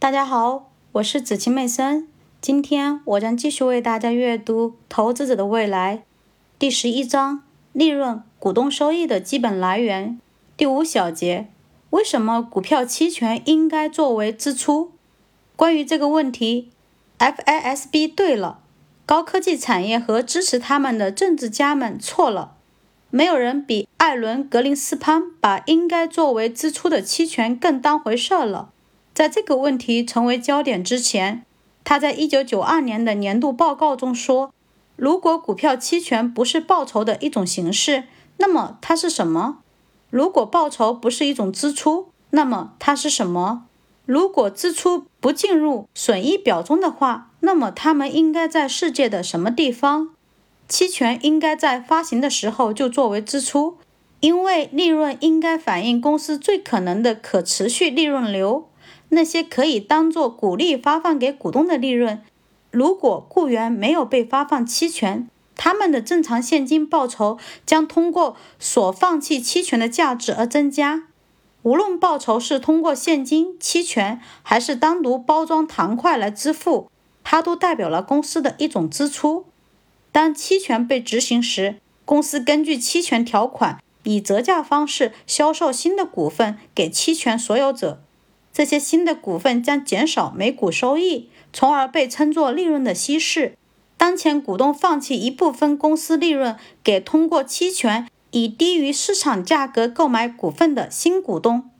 大家好，我是子晴妹森。今天我将继续为大家阅读《投资者的未来》第十一章：利润、股东收益的基本来源。第五小节：为什么股票期权应该作为支出？关于这个问题，FASB 对了，高科技产业和支持他们的政治家们错了。没有人比艾伦·格林斯潘把应该作为支出的期权更当回事了。在这个问题成为焦点之前，他在1992年的年度报告中说：“如果股票期权不是报酬的一种形式，那么它是什么？如果报酬不是一种支出，那么它是什么？如果支出不进入损益表中的话，那么它们应该在世界的什么地方？期权应该在发行的时候就作为支出，因为利润应该反映公司最可能的可持续利润流。”那些可以当做股利发放给股东的利润，如果雇员没有被发放期权，他们的正常现金报酬将通过所放弃期权的价值而增加。无论报酬是通过现金、期权，还是单独包装糖块来支付，它都代表了公司的一种支出。当期权被执行时，公司根据期权条款以折价方式销售新的股份给期权所有者。这些新的股份将减少每股收益，从而被称作利润的稀释。当前股东放弃一部分公司利润给通过期权以低于市场价格购买股份的新股东，